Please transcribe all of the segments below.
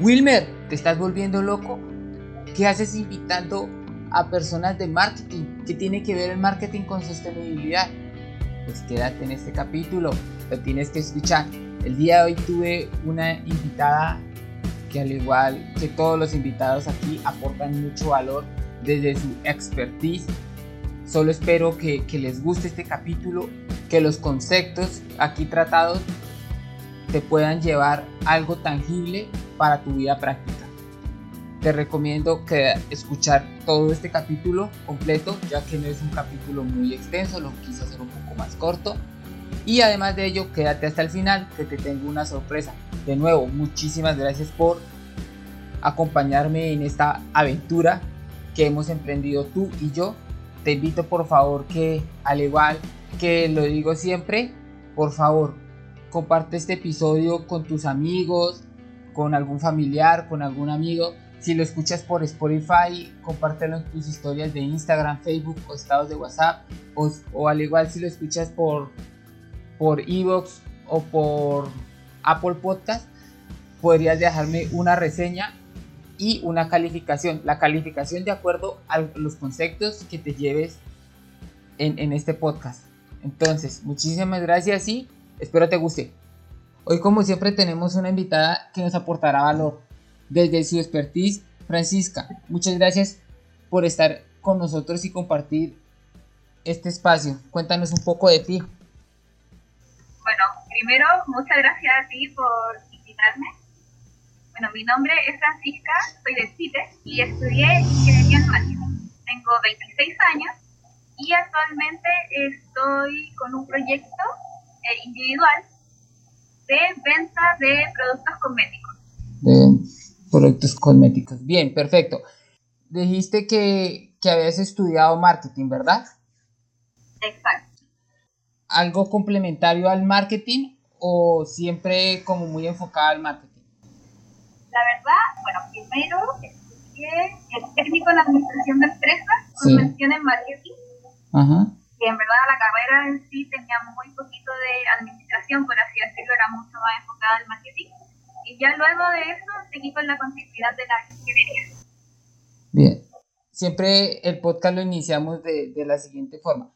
Wilmer, ¿te estás volviendo loco? ¿Qué haces invitando a personas de marketing? ¿Qué tiene que ver el marketing con sostenibilidad? Pues quédate en este capítulo, lo tienes que escuchar. El día de hoy tuve una invitada que al igual que todos los invitados aquí aportan mucho valor desde su expertise. Solo espero que, que les guste este capítulo, que los conceptos aquí tratados te puedan llevar algo tangible para tu vida práctica. Te recomiendo que escuchar todo este capítulo completo, ya que no es un capítulo muy extenso, lo quise hacer un poco más corto. Y además de ello, quédate hasta el final, que te tengo una sorpresa. De nuevo, muchísimas gracias por acompañarme en esta aventura que hemos emprendido tú y yo. Te invito por favor que, al igual que lo digo siempre, por favor, comparte este episodio con tus amigos, con algún familiar, con algún amigo. Si lo escuchas por Spotify, compártelo en tus historias de Instagram, Facebook o estados de WhatsApp. O, al igual si lo escuchas por, por Evox o por Apple Podcast, podrías dejarme una reseña y una calificación. La calificación de acuerdo a los conceptos que te lleves en, en este podcast. Entonces, muchísimas gracias y espero te guste. Hoy como siempre tenemos una invitada que nos aportará valor desde su expertise, Francisca. Muchas gracias por estar con nosotros y compartir este espacio. Cuéntanos un poco de ti. Bueno, primero, muchas gracias a ti por invitarme. Bueno, mi nombre es Francisca, soy de Chile y estudié ingeniería en. Tengo 26 años y actualmente estoy con un proyecto individual de venta de productos cosméticos. De productos cosméticos. Bien, perfecto. Dijiste que, que habías estudiado marketing, ¿verdad? Exacto. ¿Algo complementario al marketing o siempre como muy enfocada al marketing? La verdad, bueno, primero estudié el técnico en administración de empresas con mención en marketing. Ajá que en verdad la carrera en sí tenía muy poquito de administración, por así decirlo, era mucho más enfocada al marketing. Y ya luego de eso seguí con la continuidad de la ingeniería. Bien, siempre el podcast lo iniciamos de, de la siguiente forma.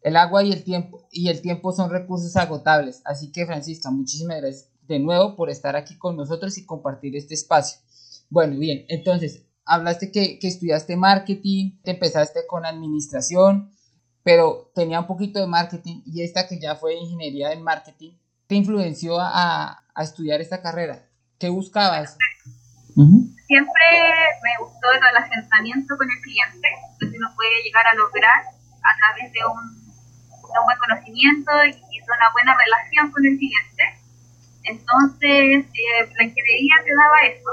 El agua y el tiempo y el tiempo son recursos agotables, así que Francisca, muchísimas gracias de nuevo por estar aquí con nosotros y compartir este espacio. Bueno, bien, entonces, hablaste que, que estudiaste marketing, te empezaste con administración, pero tenía un poquito de marketing y esta que ya fue ingeniería en marketing, ¿te influenció a, a estudiar esta carrera? ¿Qué buscabas? Siempre me gustó el relacionamiento con el cliente, que uno puede llegar a lograr a través de un, de un buen conocimiento y de una buena relación con el cliente. Entonces, eh, la ingeniería te daba eso,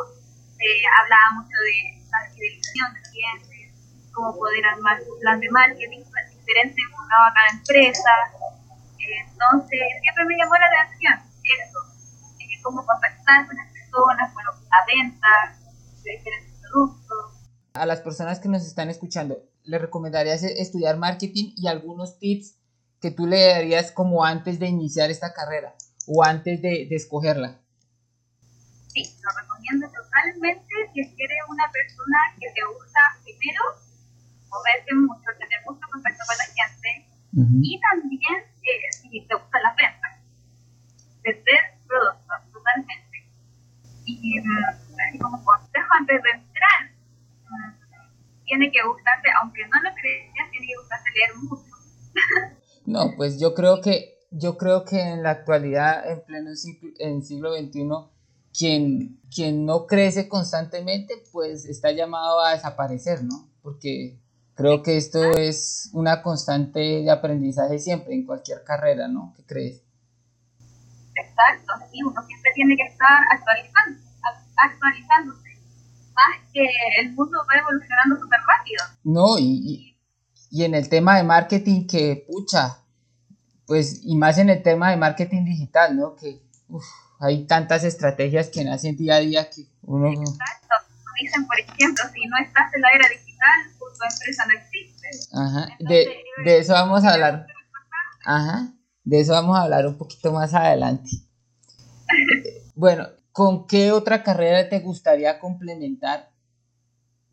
te hablaba mucho de la fidelización de clientes, cómo poder armar un plan de marketing diferente enfocado a cada empresa. Entonces, siempre me llamó la atención eso, eh, cómo contactar con las personas, bueno, la venta diferentes productos. A las personas que nos están escuchando, ¿le recomendarías estudiar marketing y algunos tips que tú le darías como antes de iniciar esta carrera o antes de, de escogerla? Sí, lo recomiendo totalmente si eres una persona que te gusta primero moverse mucho, tener mucho contacto con la gente y también eh, si te gustan las ventas, vender productos totalmente. Y así como consejo antes de entrar, tiene que gustarse, aunque no lo creas, tiene que gustarse leer mucho. no, pues yo creo que yo creo que en la actualidad, en pleno siglo, en siglo XXI, quien, quien no crece constantemente, pues está llamado a desaparecer, ¿no? Porque Creo que esto es una constante de aprendizaje siempre, en cualquier carrera, ¿no? ¿Qué crees? Exacto, sí, uno siempre tiene que estar actualizando, actualizándose. Más que el mundo va evolucionando súper rápido. No, y, y, en el tema de marketing, que pucha, pues, y más en el tema de marketing digital, ¿no? Que hay tantas estrategias que nacen día a día que uno... Exacto, dicen, por ejemplo, si no estás en la era digital, tu empresa no existe. Ajá, de, de eso vamos a hablar. Ajá, de eso vamos a hablar un poquito más adelante. bueno, ¿con qué otra carrera te gustaría complementar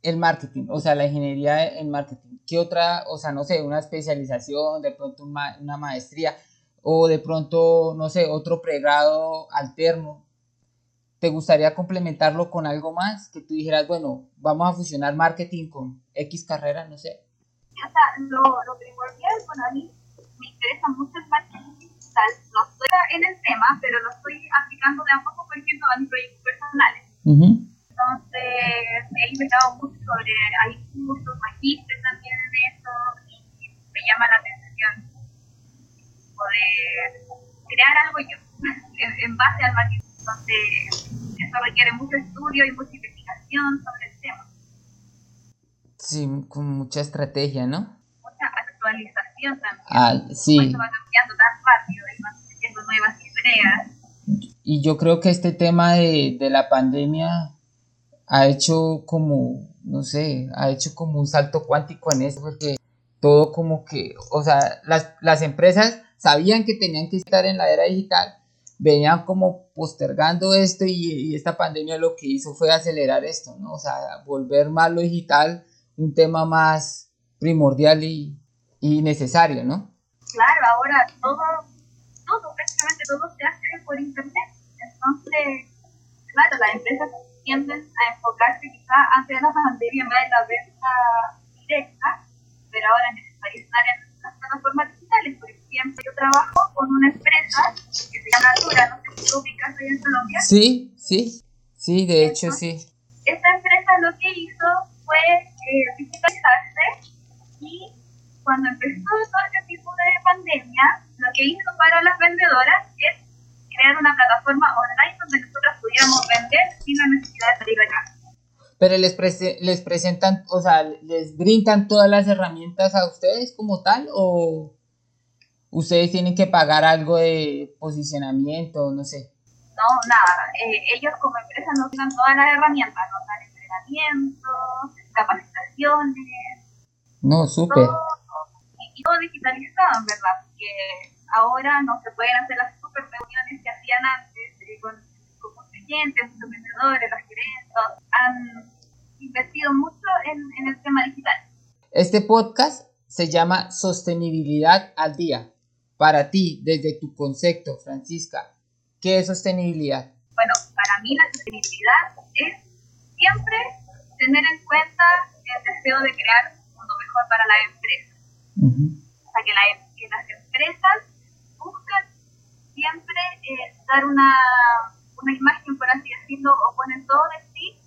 el marketing? O sea, la ingeniería en marketing. ¿Qué otra, o sea, no sé, una especialización, de pronto una maestría o de pronto, no sé, otro pregrado alterno? ¿Te gustaría complementarlo con algo más? Que tú dijeras, bueno, vamos a fusionar marketing con X carrera, no sé. O sea, lo, lo primordial, bueno, a mí me interesa mucho el marketing digital. No estoy en el tema, pero lo estoy aplicando de a poco, por ejemplo, a mis proyectos personales. Entonces, he investigado mucho sobre, hay cursos, magísteres también en eso, y me llama la atención poder crear algo yo, en base al marketing. Entonces, eso requiere mucho estudio y mucha investigación sobre el tema. Sí, con mucha estrategia, ¿no? Mucha actualización también. Ah, sí. Eso va cambiando tan rápido y van surgiendo nuevas ideas. Y yo creo que este tema de, de la pandemia ha hecho como, no sé, ha hecho como un salto cuántico en eso, porque todo como que, o sea, las, las empresas sabían que tenían que estar en la era digital, venían como postergando esto y, esta pandemia lo que hizo fue acelerar esto, ¿no? O sea, volver más lo digital un tema más primordial y, y necesario, ¿no? Claro, ahora todo, todo, prácticamente todo se hace por internet. Entonces, claro, las empresas tienden a enfocarse quizá antes de la pandemia más en la venta directa, pero ahora es necesario estar en las plataformas digitales. Por ejemplo, yo trabajo con una empresa Natura, no sé si tú ubicas ahí en Colombia. Sí, sí, sí, de hecho sí. Esta empresa lo que hizo fue eh, digitalizarse y cuando empezó todo este tipo de pandemia, lo que hizo para las vendedoras es crear una plataforma online donde nosotros pudiéramos vender sin la necesidad de salir de casa. Pero les, les presentan, o sea, les brindan todas las herramientas a ustedes como tal o ustedes tienen que pagar algo de posicionamiento, no sé. No, nada. Eh, ellos como empresa nos dan todas las herramientas, nos dan entrenamientos, capacitaciones. No, súper. Y todo digitalizado, en verdad, porque ahora no se pueden hacer las super reuniones que hacían antes eh, con, con muchos clientes, muchos vendedores, las gerentes, han invertido mucho en, en el tema digital. Este podcast se llama Sostenibilidad al Día para ti, desde tu concepto, Francisca, ¿qué es sostenibilidad? Bueno, para mí la sostenibilidad es siempre tener en cuenta el deseo de crear un mundo mejor para la empresa. O sea, que, las empresas buscan siempre eh, dar una, una imagen, por así decirlo, o ponen todo de sí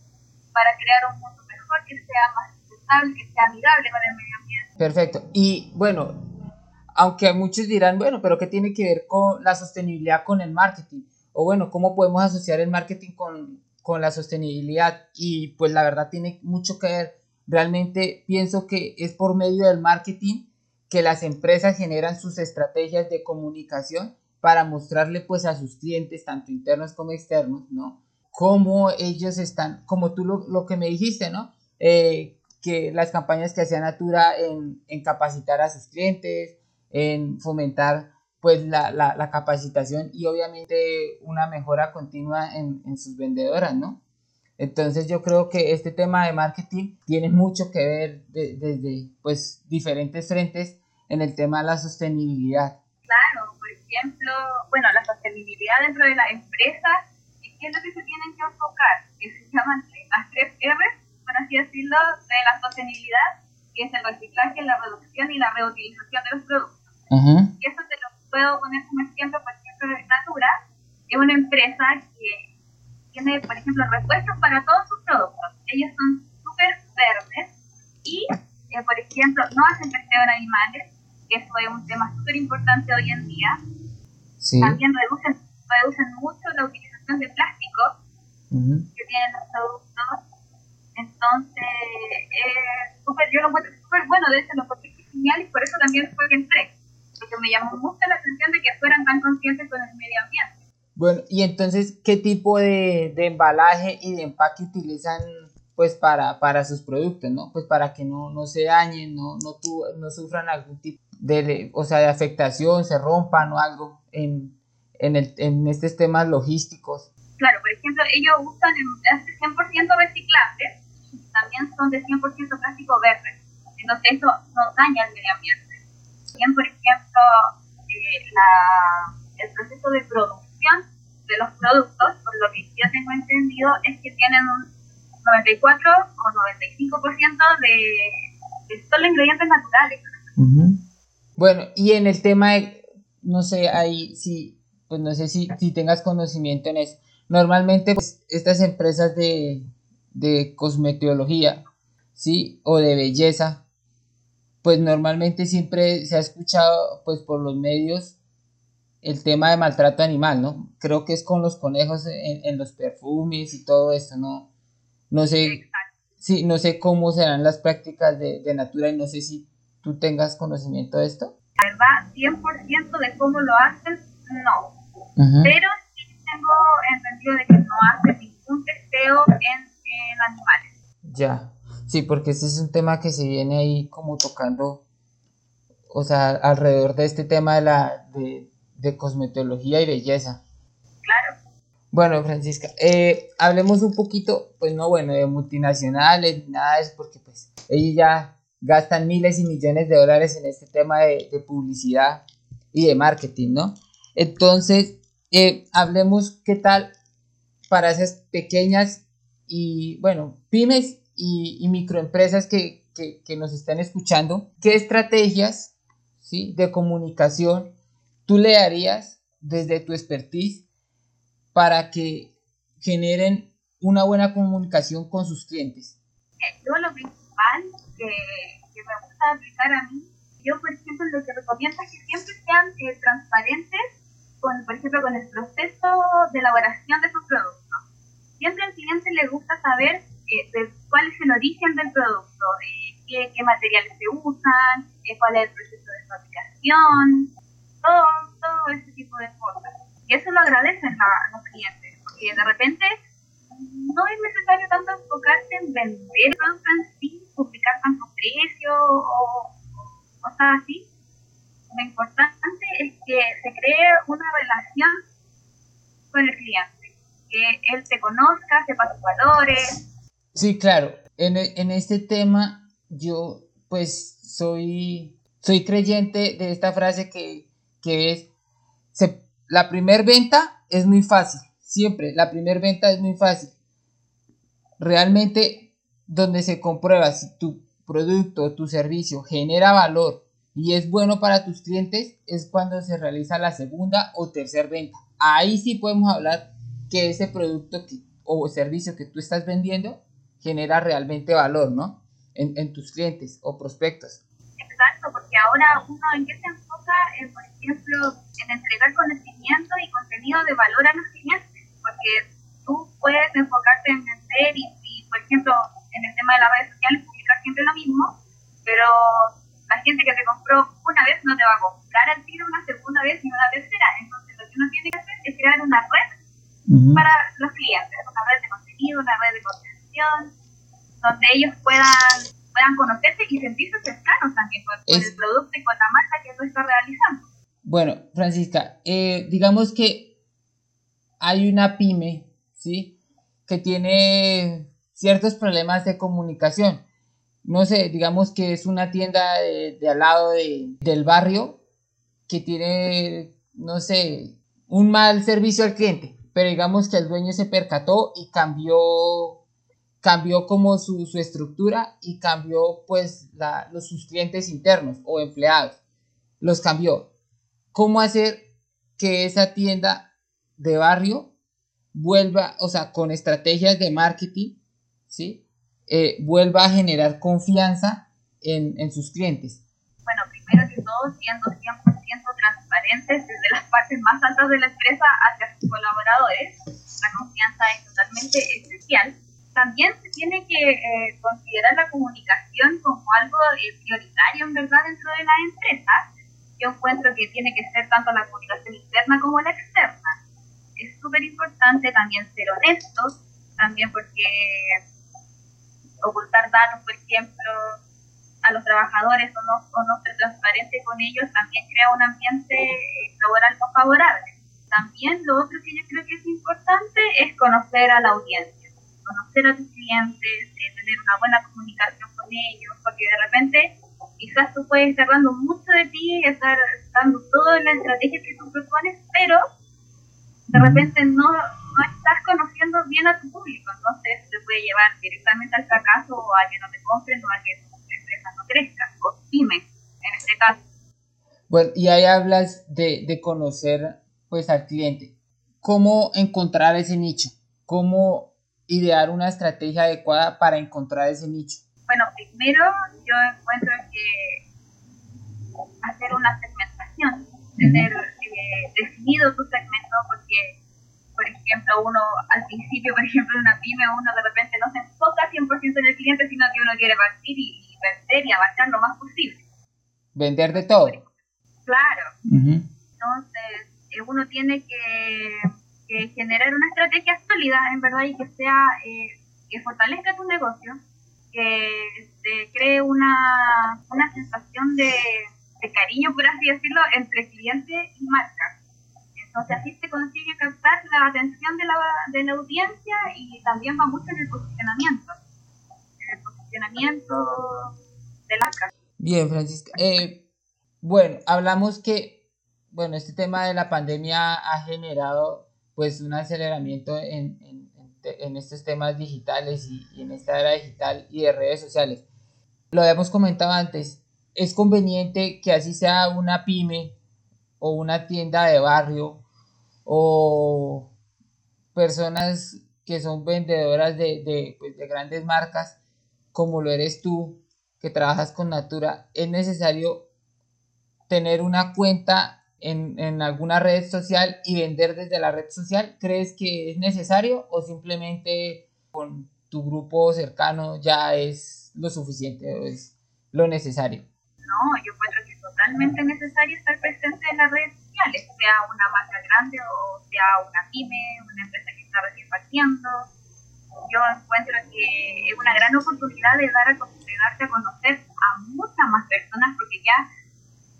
para crear un mundo mejor que sea más sustentable, que sea amigable con el medio ambiente. Perfecto. Y bueno, aunque muchos dirán, bueno, pero ¿qué tiene que ver con la sostenibilidad con el marketing? O bueno, ¿cómo podemos asociar el marketing con, con la sostenibilidad? Y pues la verdad tiene mucho que ver. Realmente pienso que es por medio del marketing que las empresas generan sus estrategias de comunicación para mostrarle pues a sus clientes, tanto internos como externos, ¿no? Cómo ellos están, como tú lo, lo que me dijiste, ¿no? Eh, que las campañas que hacía Natura en, en capacitar a sus clientes, en fomentar pues la, la, la, capacitación y obviamente una mejora continua en, en, sus vendedoras, ¿no? Entonces yo creo que este tema de marketing tiene mucho que ver desde pues diferentes frentes en el tema de la sostenibilidad. Claro, por ejemplo, bueno, la sostenibilidad dentro de la empresa, ¿qué es lo que se tienen que enfocar? Que se llaman las tres R, por así decirlo, de la sostenibilidad, que es el reciclaje, la reducción y la reutilización de los productos. Y eso te lo puedo poner como ejemplo, por ejemplo, Natura es una empresa que tiene, por ejemplo, repuestos para todos sus productos. Ellos son súper verdes y, eh, por ejemplo, no hacen testeo en animales, que eso es un tema súper importante hoy en día. También reducen, reducen mucho la utilización de plástico que tienen los productos. Entonces, eh, super, yo lo encuentro súper bueno, de hecho lo encontré genial y por eso también fue que entré porque me llamó mucho la atención de que fueran tan conscientes con el medio ambiente. Bueno, y entonces, ¿qué tipo de, de embalaje y de empaque utilizan pues para, para sus productos, ¿no? Pues para que no, no se dañen, no, no, tu, no sufran algún tipo de, o sea, de afectación, se rompan o algo en, en, el, en estos temas logísticos. claro, por ejemplo, ellos usan envases 100% reciclables también son de 100% plástico verde. Entonces eso no daña el medio ambiente. También, por ejemplo, eh, la, el proceso de producción de los productos, por lo que yo tengo entendido, es que tienen un 94 o 95% de, de solo ingredientes naturales. Bueno, y en el tema no sé, ahí sí, pues no sé si, si tengas conocimiento en eso. Normalmente, pues, estas empresas de, de cosmetología, ¿sí? O de belleza, pues normalmente siempre se ha escuchado, pues, por los medios el tema de maltrato animal, ¿no? Creo que es con los conejos en, los perfumes y todo esto, ¿no? No sé, sí, no sé cómo serán las prácticas de, de Natura y no sé si tú tengas conocimiento de esto. La verdad, 100% de cómo lo hacen, no. Pero sí tengo entendido de que no hacen ningún testeo en, en animales. Ya, sí, porque este es un tema que se viene ahí como tocando, o sea, alrededor de este tema de la, de, de cosmetología y belleza. Claro. Bueno, Francisca, eh, hablemos un poquito, pues no, bueno, de multinacionales, nada de eso, porque pues ellos ya gastan miles y millones de dólares en este tema de, publicidad y de marketing, ¿no? Entonces, eh, hablemos qué tal para esas pequeñas y, bueno, pymes y, microempresas que, que, que, nos están escuchando, qué estrategias ¿sí? de comunicación tú le darías desde tu expertise para que generen una buena comunicación con sus clientes? Yo lo principal que, que me gusta aplicar a mí, yo por ejemplo lo que recomiendo es que siempre sean eh, transparentes con, por ejemplo, con el proceso de elaboración de sus productos. Siempre al cliente le gusta saber eh, cuál es el origen del producto, eh, qué, materiales se usan, cuál es el proceso de fabricación, todo, todo ese tipo de cosas. Y eso lo agradecen a, los clientes, porque de repente no es necesario tanto enfocarte en vender el producto en sí, publicar tanto precio o, cosas así. Lo importante es que se cree una relación con el cliente, que él te conozca, sepa tus valores. Sí, claro. En, en este tema yo pues soy, soy creyente de esta frase que que es, la primer venta es muy fácil, siempre, la primer venta es muy fácil. Realmente, donde se comprueba si tu producto o tu servicio genera valor y es bueno para tus clientes, es cuando se realiza la segunda o tercera venta. Ahí sí podemos hablar que ese producto o servicio que tú estás vendiendo genera realmente valor, ¿no? En, en tus clientes o prospectos. Exacto, porque ahora uno en qué se enfoca, en, por ejemplo, en entregar conocimiento y contenido de valor a los clientes, porque tú puedes enfocarte en vender y, por ejemplo, en el tema de las redes sociales publicar siempre lo mismo, pero la gente que te compró una vez no te va a comprar al tiro una segunda vez y una tercera. Entonces, lo que uno tiene que hacer es crear una red para los clientes, una red de contenido, una red de contención, donde ellos puedan puedan conocerse y sentirse cercanos también con, el producto y con la marca que tú estás realizando. Bueno, Francisca, eh, digamos que hay una pyme, ¿sí? Que tiene ciertos problemas de comunicación. No sé, digamos que es una tienda de, al lado del barrio que tiene, no sé, un mal servicio al cliente, pero digamos que el dueño se percató y cambió cambió como su, estructura y cambió pues los, sus clientes internos o empleados. Los cambió. ¿Cómo hacer que esa tienda de barrio vuelva, o sea, con estrategias de marketing, ¿sí? Eh, vuelva a generar confianza en, en sus clientes? Bueno, primero que todo, siendo 100% transparentes desde las partes más altas de la empresa hacia sus colaboradores. La confianza es totalmente esencial también se tiene que eh, considerar la comunicación como algo eh, prioritario en verdad dentro de la empresa. Yo encuentro que tiene que ser tanto la comunicación interna como la externa. Es súper importante también ser honestos, también porque ocultar datos, por ejemplo, a los trabajadores o no, o no ser transparente con ellos también crea un ambiente laboral no favorable. también lo otro que yo creo que es importante es conocer a la audiencia, conocer a tus clientes, eh, tener una buena comunicación con ellos, porque de repente quizás tú puedes estar dando mucho de ti, estar dando toda la estrategia que tú propones, pero de repente no, no estás conociendo bien a tu público, entonces te puede llevar directamente al fracaso o a que no te compren o a que tu empresa no crezca, o pyme en este caso. Bueno, y ahí hablas de, de conocer pues al cliente. ¿Cómo encontrar ese nicho? ¿Cómo idear una estrategia adecuada para encontrar ese nicho? Bueno, primero yo encuentro que hacer una segmentación, tener eh, definido tu segmento, porque, por ejemplo, uno al principio, por ejemplo, en una pyme, uno de repente no se enfoca 100% en el cliente, sino que uno quiere partir y, vender y abarcar lo más posible. Vender de todo. Claro. Entonces, eh, uno tiene que, generar una estrategia sólida, en verdad, y que sea, eh, que fortalezca tu negocio, que se cree una, una sensación de, de cariño, por así decirlo, entre cliente y marca. Entonces así se consigue captar la atención de la, de la audiencia y también va mucho en el posicionamiento, en el posicionamiento de la marca. Bien, Francisca. Eh, bueno, hablamos que, bueno, este tema de la pandemia ha generado pues un aceleramiento en, en, en estos temas digitales y, y en esta era digital y de redes sociales. Lo habíamos comentado antes, es conveniente que así sea una pyme o una tienda de barrio o personas que son vendedoras de, pues, de, grandes marcas, como lo eres tú, que trabajas con Natura, es necesario tener una cuenta en, en, alguna red social y vender desde la red social? ¿Crees que es necesario o simplemente con tu grupo cercano ya es lo suficiente o es lo necesario? No, yo encuentro que es totalmente necesario estar presente en las redes sociales, sea una marca grande o sea una pyme, una empresa que está recién partiendo. Yo encuentro que es una gran oportunidad de dar a, de darte a conocer a muchas más personas porque ya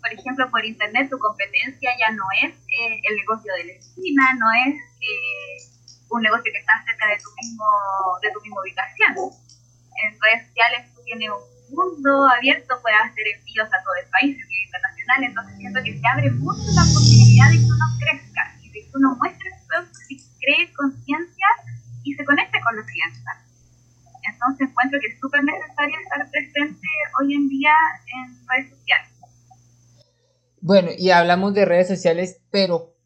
por ejemplo, por internet tu competencia ya no es eh, el negocio de la esquina, no es eh, un negocio que está cerca de tu mismo de tu misma ubicación. En redes sociales tú tienes un mundo abierto, puedes hacer envíos a todo el país, envíos internacional, entonces siento que se abre mucho la posibilidad de que uno crezca y de que uno muestre su producto cree conciencia y se conecte con los clientes. Entonces encuentro que es súper necesario estar presente hoy en día en redes sociales. Bueno, y hablamos de redes sociales, pero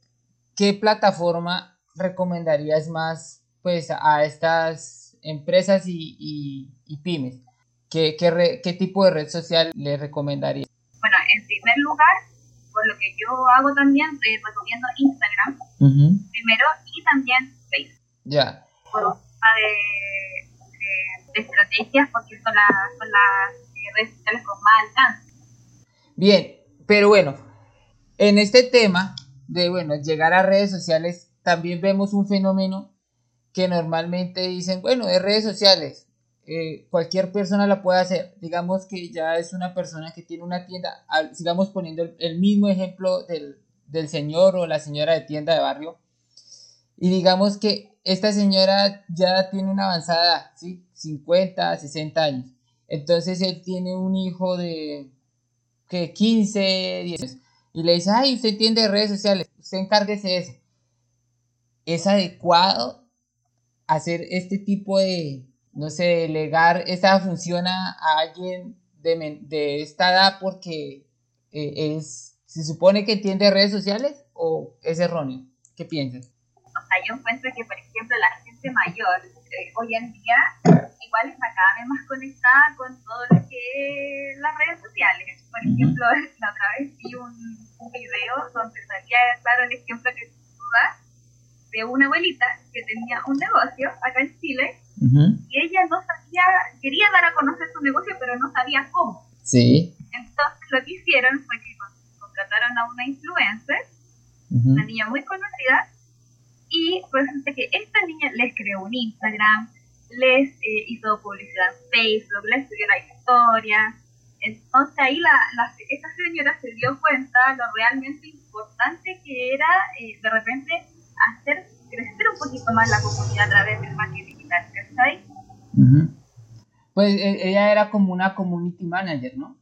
¿qué plataforma recomendarías más pues a estas empresas y, y pymes? ¿Qué, qué, ¿Qué, tipo de red social le recomendaría? Bueno, en primer lugar, por lo que yo hago también, eh, recomiendo Instagram primero y también Facebook. Ya. Por un de, de, estrategias, porque son las, son las eh, redes sociales con más alcance. Bien, pero bueno, en este tema de bueno, llegar a redes sociales, también vemos un fenómeno que normalmente dicen, bueno, de redes sociales, eh, cualquier persona la puede hacer. Digamos que ya es una persona que tiene una tienda, sigamos poniendo el, mismo ejemplo del, del, señor o la señora de tienda de barrio. Y digamos que esta señora ya tiene una avanzada, ¿sí? 50, 60 años. Entonces él tiene un hijo de que 15, 10 y le dice, ay, usted entiende redes sociales, usted encárguese de eso. ¿Es adecuado hacer este tipo de, no sé, delegar esa función a, alguien de, de, esta edad porque eh, es, se supone que entiende redes sociales o es erróneo? ¿Qué piensas? O sea, yo encuentro que, por ejemplo, la gente mayor eh, hoy en día igual está cada vez más conectada con todo lo que las redes sociales. Por ejemplo, la otra vez vi un, un video donde salía, claro, el ejemplo que tú das de una abuelita que tenía un negocio acá en Chile y ella no sabía, quería dar a conocer su negocio, pero no sabía cómo. Sí. Entonces lo que hicieron fue que contrataron a una influencer, una niña muy conocida, y resulta que esta niña les creó un Instagram, les eh, hizo publicidad en Facebook, les subió la historia. Entonces ahí la, la, esta señora se dio cuenta lo realmente importante que era eh, de repente hacer crecer un poquito más la comunidad a través del marketing digital, ¿cachai? Pues e, ella era como una community manager, ¿no?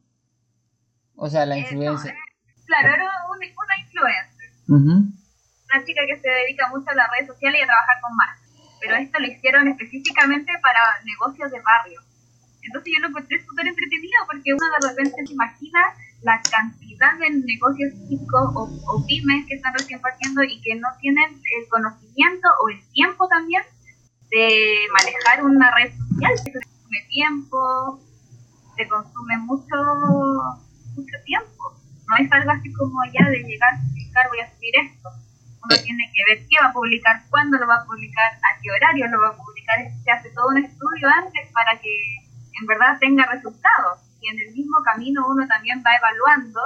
O sea, la Eh, influencer. no, eh, claro, era una, una influencer. Una chica que se dedica mucho a las redes sociales y a trabajar con marcas. Pero esto lo hicieron específicamente para negocios de barrio. Entonces yo lo encontré súper entretenido porque uno de repente se imagina la cantidad de negocios chicos o, o pymes que están recién partiendo y que no tienen el conocimiento o el tiempo también de manejar una red social. Se consume tiempo, se consume mucho, mucho tiempo. No es algo así como ya de llegar, publicar, voy a subir esto. Uno tiene que ver qué va a publicar, cuándo lo va a publicar, a qué horario lo va a publicar. Se hace todo un estudio antes para que en verdad tenga resultados. Y en el mismo camino uno también va evaluando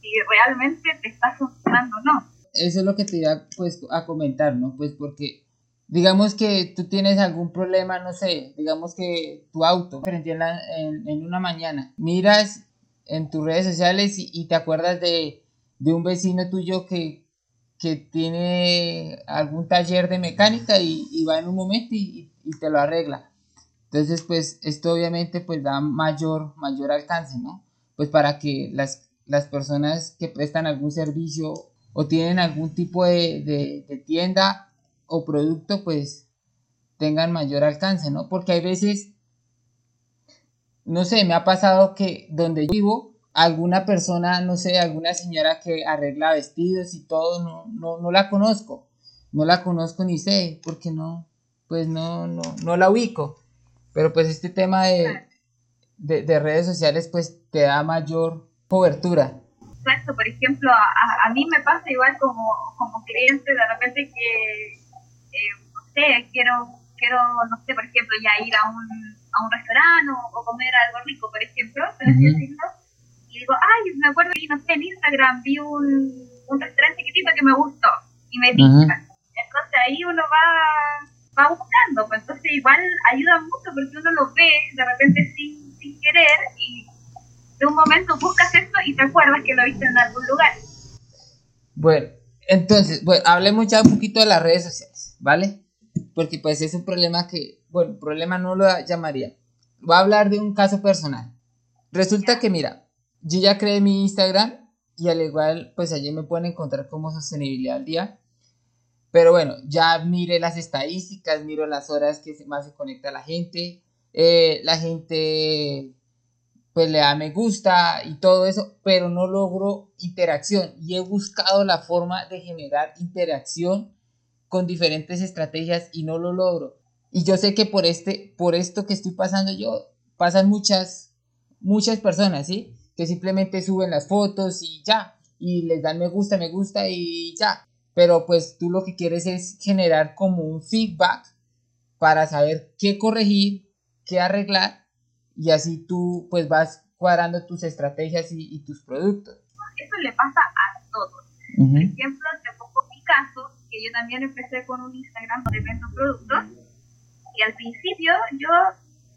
si realmente te está funcionando o no. Eso es lo que te iba pues a comentar, ¿no? Pues porque digamos que tú tienes algún problema, no sé, digamos que tu auto prendió en, la- en, en una mañana, miras en tus redes sociales y, y te acuerdas de, de un vecino tuyo que, que tiene algún taller de mecánica y, va en un momento y, te lo arregla. Entonces, pues esto obviamente pues da mayor, mayor alcance, ¿no? Pues para que las, las personas que prestan algún servicio o tienen algún tipo de, de- de tienda o producto, pues tengan mayor alcance, ¿no? Porque hay veces, no sé, me ha pasado que donde yo vivo, alguna persona, no sé, alguna señora que arregla vestidos y todo, no, no, no la conozco, no la conozco ni sé, porque no, pues no, no, no la ubico. Pero pues este tema de, de, de redes sociales, pues te da mayor cobertura. Exacto, por ejemplo, a, a- mí me pasa igual como, como cliente de repente que, eh, no sé, quiero, quiero, no sé, por ejemplo, ya ir a un, a un restaurante o, o comer algo rico, por ejemplo, por así Ujú. decirlo, y digo, ay, me acuerdo que, no sé, en Instagram vi un, un restaurante chiquitito que me gustó y me tinca. Entonces ahí uno va, va buscando, pues entonces igual ayuda mucho porque uno lo ve de repente sin, sin querer y de un momento buscas esto y te acuerdas que lo viste en algún lugar. Bueno, entonces, bueno, hablemos ya un poquito de las redes sociales, ¿vale? Porque pues es un problema que, bueno, problema no lo llamaría. Voy a hablar de un caso personal. Resulta que, mira, yo ya creé mi Instagram y al igual, pues allí me pueden encontrar como sostenibilidad al día. Pero bueno, ya mire las estadísticas, miro las horas que más se conecta la gente. eh, la gente pues le da me gusta y todo eso, pero no logro interacción y he buscado la forma de generar interacción con diferentes estrategias y no lo logro. Y yo sé que por este por esto que estoy pasando yo pasan muchas muchas personas, ¿sí? Que simplemente suben las fotos y ya y les dan me gusta, me gusta y ya. Pero pues tú lo que quieres es generar como un feedback para saber qué corregir, qué arreglar y así tú pues vas cuadrando tus estrategias y, y tus productos. Eso le pasa a todos. Por ejemplo, te pongo mi caso, que yo también empecé con un Instagram donde vendo productos y al principio yo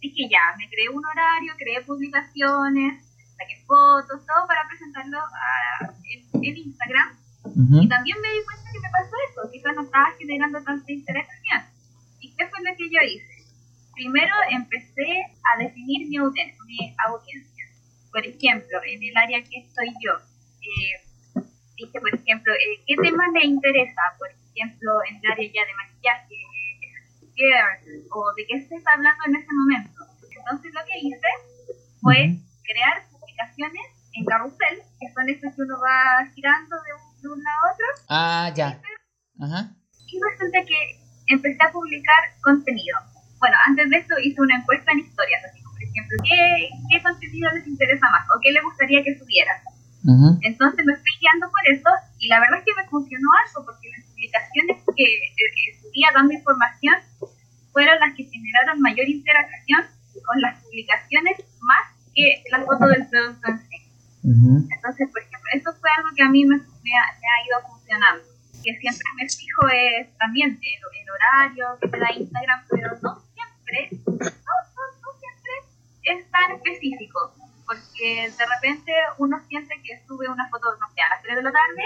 dije ya, me creé un horario, creé publicaciones, saqué fotos, todo para presentarlo a- en, en Instagram Ujú. y también me di cuenta que me pasó eso, quizás no estaba generando tanta interacción. ¿Y qué fue lo que yo hice? Primero empecé a definir mi, audien- mi audiencia. Por ejemplo, en el área que estoy yo, eh, dije, por ejemplo, eh, ¿qué tema le interesa? Por ejemplo, en el área ya de maquillaje, eh, o de qué se está hablando en ese momento. Entonces lo que hice fue publicaciones en carrusel, que son esas que uno va girando de un, de un lado a otro, Ah, ya. Ajá. y resulta que empecé a publicar contenido. Bueno, antes de esto hice una encuesta en historias, así como, por ejemplo, ¿qué, qué contenido les interesa más o qué les gustaría que subiera? Entonces me fui guiando por eso y la verdad es que me funcionó algo porque las publicaciones que, eh, que subía dando información fueron las que generaron mayor interacción con las publicaciones que la foto del producto en sí. Ujú. Entonces, por ejemplo, eso fue algo que a mí me, me ha, me ha ido funcionando. Que siempre me fijo es también el, el horario que te da Instagram, pero no siempre, no, no, no siempre es tan específico. Porque de repente uno siente que sube una foto, no sé, a las 3 de la tarde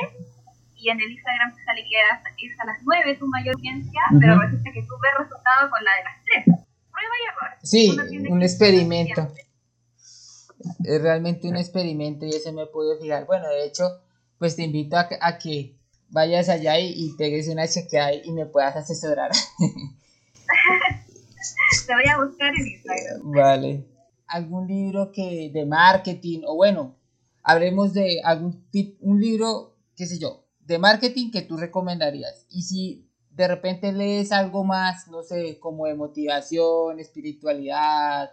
y en el Instagram te sale que es a las 9 tu mayor audiencia, pero resulta que tú ves resultado con la de las 3. Prueba y error. Sí, un experimento. Es realmente un experimento y ese me pude fijar. Bueno, de hecho, pues te invito a, a que vayas allá y, y pegues una chequeada y me puedas asesorar. te voy a buscar en Instagram. Vale. ¿Algún libro que de marketing o bueno, hablemos de algún tip, un libro, qué sé yo, de marketing que tú recomendarías? Y si de repente lees algo más, no sé, como de motivación, espiritualidad,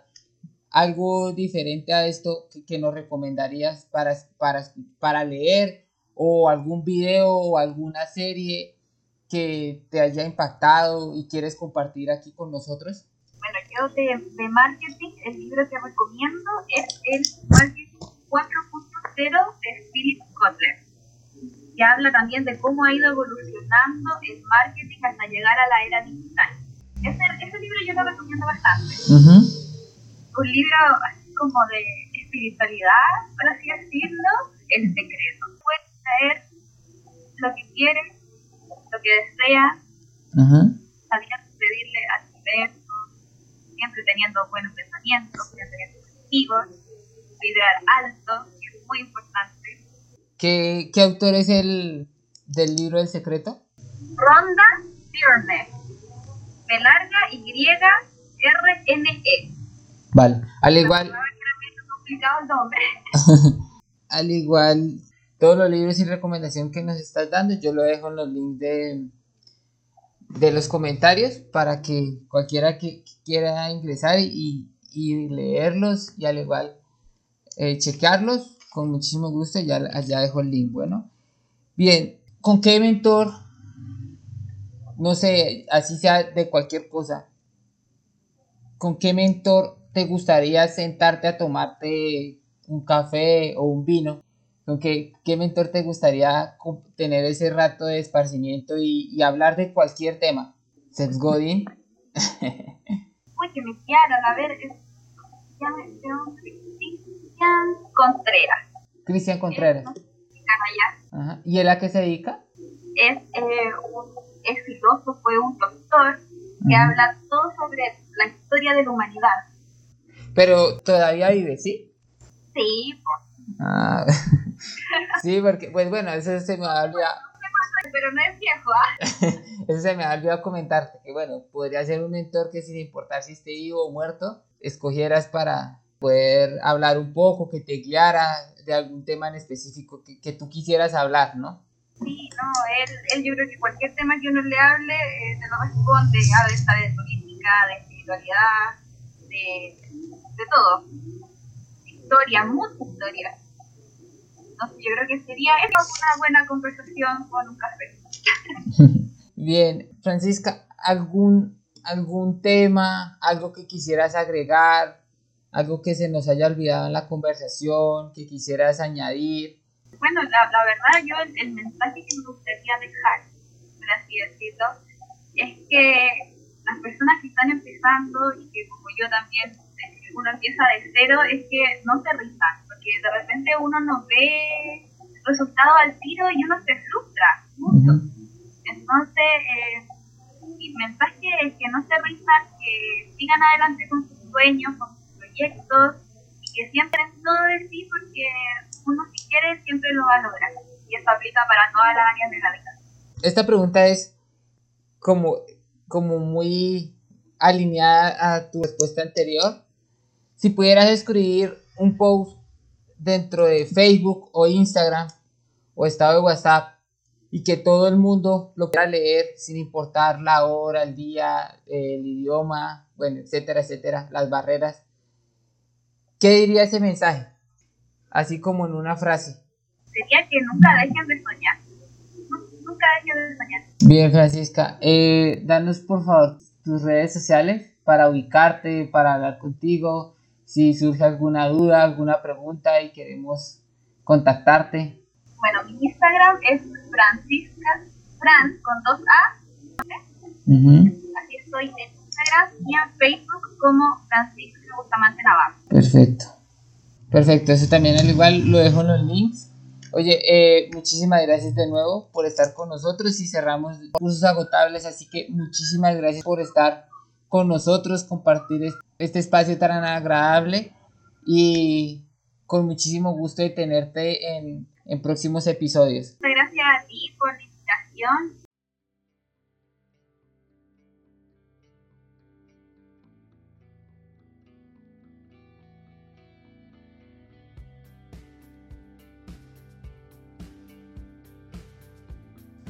algo diferente a esto que, nos recomendarías para, para, para leer o algún video o alguna serie que te haya impactado y quieres compartir aquí con nosotros? Bueno, yo de, marketing, el libro que recomiendo es el Marketing 4.0 de Philip Kotler, que habla también de cómo ha ido evolucionando el marketing hasta llegar a la era digital. Ese, ese libro yo lo recomiendo bastante. Un libro así como de espiritualidad, por así decirlo, el secreto. Puedes traer lo que quieres, lo que deseas, sabiendo pedirle al universo, siempre teniendo buenos pensamientos, pensamientos positivos, vibrar alto, que es muy importante. ¿Qué, qué autor es el del libro El Secreto? Ronda Byrne. B larga Y R N E. Vale, al igual. al igual, todos los libros y recomendación que nos estás dando, yo lo dejo en los links de, de los comentarios para que cualquiera que quiera ingresar y, y leerlos y al igual eh, chequearlos con muchísimo gusto, ya, ya dejo el link. Bueno, bien, ¿con qué mentor? No sé, así sea de cualquier cosa. ¿Con qué mentor te gustaría sentarte a tomarte un café o un vino? ¿Con qué, mentor te gustaría tener ese rato de esparcimiento y, hablar de cualquier tema? Seth Godin. Uy, que me quieran, a ver, ya me Cristian Contreras. Cristian Contreras. Ajá. ¿Y él a qué se dedica? Es, eh, un, es filósofo, un doctor que habla todo sobre la historia de la humanidad. Pero todavía vive, ¿sí? Sí, Ah, sí, porque, pues bueno, eso se me ha olvidado. Pero no es viejo, ¿ah? Eso se me ha olvidado comentarte, que bueno, podría ser un mentor que sin importar si esté vivo o muerto, escogieras para poder hablar un poco, que te guiara de algún tema en específico que, que tú quisieras hablar, ¿no? Sí, no, él, él yo creo que cualquier tema que uno le hable, eh, te lo responde, habla de política, de espiritualidad, de, de todo historia, mucha historia. yo creo que sería una buena conversación con un café. Bien, Francisca, ¿algún, algún tema, algo que quisieras agregar, algo que se nos haya olvidado en la conversación, que quisieras añadir? Bueno, la, la verdad, yo el, mensaje que me gustaría dejar, por así decirlo, es que las personas que están empezando y que como yo también uno empieza de cero es que no se rizan, porque de repente uno no ve resultado al tiro y uno se frustra mucho. Entonces, eh, mi mensaje es que no se rizan, que sigan adelante con sus sueños, con sus proyectos y que siempre todo de sí porque uno si quiere siempre lo va a lograr. Y eso aplica para todas las áreas de la vida. Esta pregunta es como, como muy alineada a tu respuesta anterior si pudieras escribir un post dentro de Facebook o Instagram o estado de WhatsApp y que todo el mundo lo pueda leer sin importar la hora, el día, el idioma, bueno, etcétera, etcétera, las barreras, ¿qué diría ese mensaje? Así como en una frase. Sería que nunca dejen de soñar. Nunca dejen de soñar. Bien, Francisca, eh, danos por favor tus redes sociales para ubicarte, para hablar contigo, si surge alguna duda, alguna pregunta y queremos contactarte. Bueno, mi Instagram es Francisca, Franz con dos A. Así estoy en Instagram y en Facebook como Francisca Bustamante Navarro. Perfecto. Perfecto, eso también al igual lo dejo en los links Oye, eh, muchísimas gracias de nuevo por estar con nosotros y cerramos cursos agotables, así que muchísimas gracias por estar con nosotros, compartir este espacio tan agradable y con muchísimo gusto de tenerte en, próximos episodios. Muchas gracias a ti por la invitación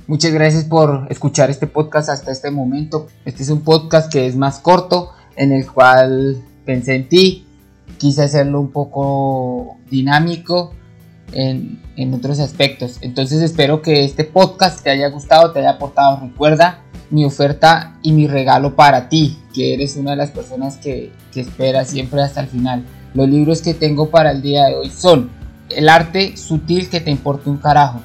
Muchas gracias por escuchar este podcast hasta este momento. Este es un podcast que es más corto, en el cual pensé en ti. Quise hacerlo un poco dinámico en, en otros aspectos. Entonces espero que este podcast te haya gustado, te haya aportado. Recuerda mi oferta y mi regalo para ti, que eres una de las personas que, que espera siempre hasta el final. Los libros que tengo para el día de hoy son El arte sutil que te importa un carajo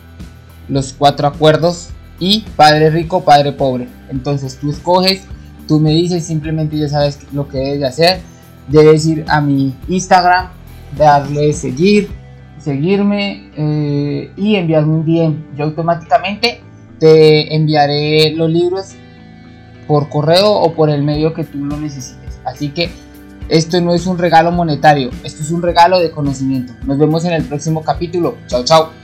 los cuatro acuerdos y padre rico, padre pobre. Entonces tú escoges, tú me dices, simplemente ya sabes lo que debes de hacer. Debes ir a mi Instagram, darle seguir, seguirme eh, y enviarme un DM. Yo automáticamente te enviaré los libros por correo o por el medio que tú lo necesites. Así que esto no es un regalo monetario, esto es un regalo de conocimiento. Nos vemos en el próximo capítulo. Chao, chao.